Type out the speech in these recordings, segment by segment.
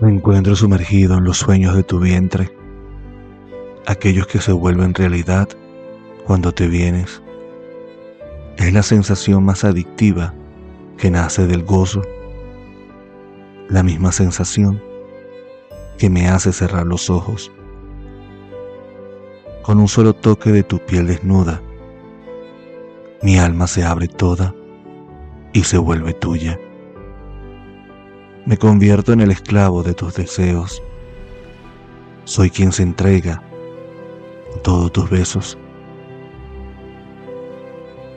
Me encuentro sumergido en los sueños de tu vientre, aquellos que se vuelven realidad cuando te vienes. Es la sensación más adictiva que nace del gozo, la misma sensación que me hace cerrar los ojos. Con un solo toque de tu piel desnuda, mi alma se abre toda y se vuelve tuya. Me convierto en el esclavo de tus deseos. Soy quien se entrega a todos tus besos.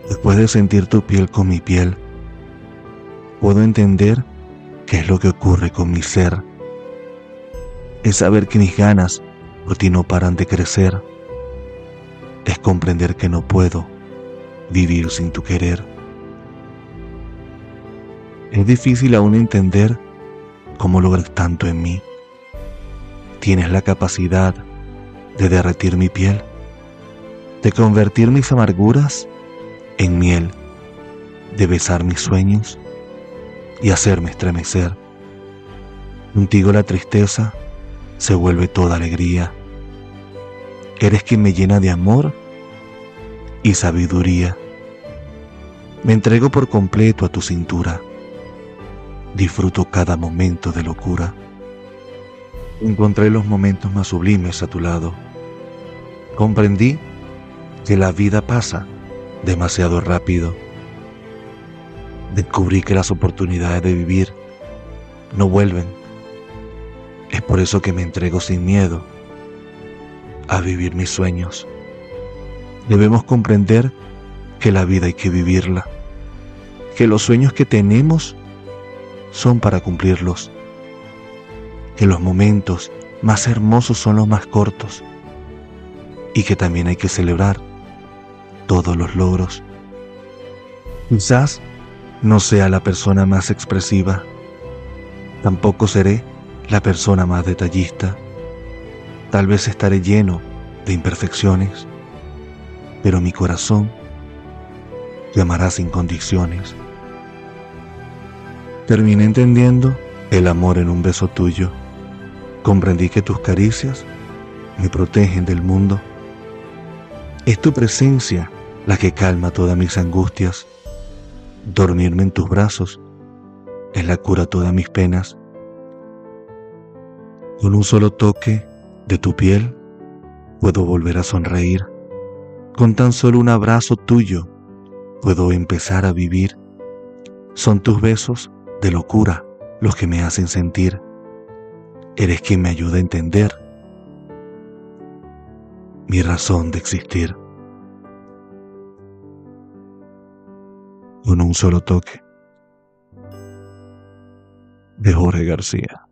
Después de sentir tu piel con mi piel, puedo entender qué es lo que ocurre con mi ser. Es saber que mis ganas por ti no paran de crecer. Es comprender que no puedo vivir sin tu querer. Es difícil aún entender cómo logras tanto en mí. Tienes la capacidad de derretir mi piel, de convertir mis amarguras en miel, de besar mis sueños y hacerme estremecer. Contigo la tristeza se vuelve toda alegría. Eres quien me llena de amor y sabiduría. Me entrego por completo a tu cintura. Disfruto cada momento de locura. Encontré los momentos más sublimes a tu lado. Comprendí que la vida pasa demasiado rápido. Descubrí que las oportunidades de vivir no vuelven. Es por eso que me entrego sin miedo a vivir mis sueños. Debemos comprender que la vida hay que vivirla, que los sueños que tenemos son para cumplirlos, que los momentos más hermosos son los más cortos y que también hay que celebrar todos los logros. Quizás no sea la persona más expresiva, tampoco seré la persona más detallista, tal vez estaré lleno de imperfecciones, pero mi corazón te amará sin condiciones. Terminé entendiendo el amor en un beso tuyo. Comprendí que tus caricias me protegen del mundo. Es tu presencia la que calma todas mis angustias. Dormirme en tus brazos es la cura todas mis penas. Con un solo toque de tu piel puedo volver a sonreír. Con tan solo un abrazo tuyo puedo empezar a vivir. Son tus besos de locura los que me hacen sentir. Eres quien me ayuda a entender mi razón de existir. Con un solo toque de Jorge García.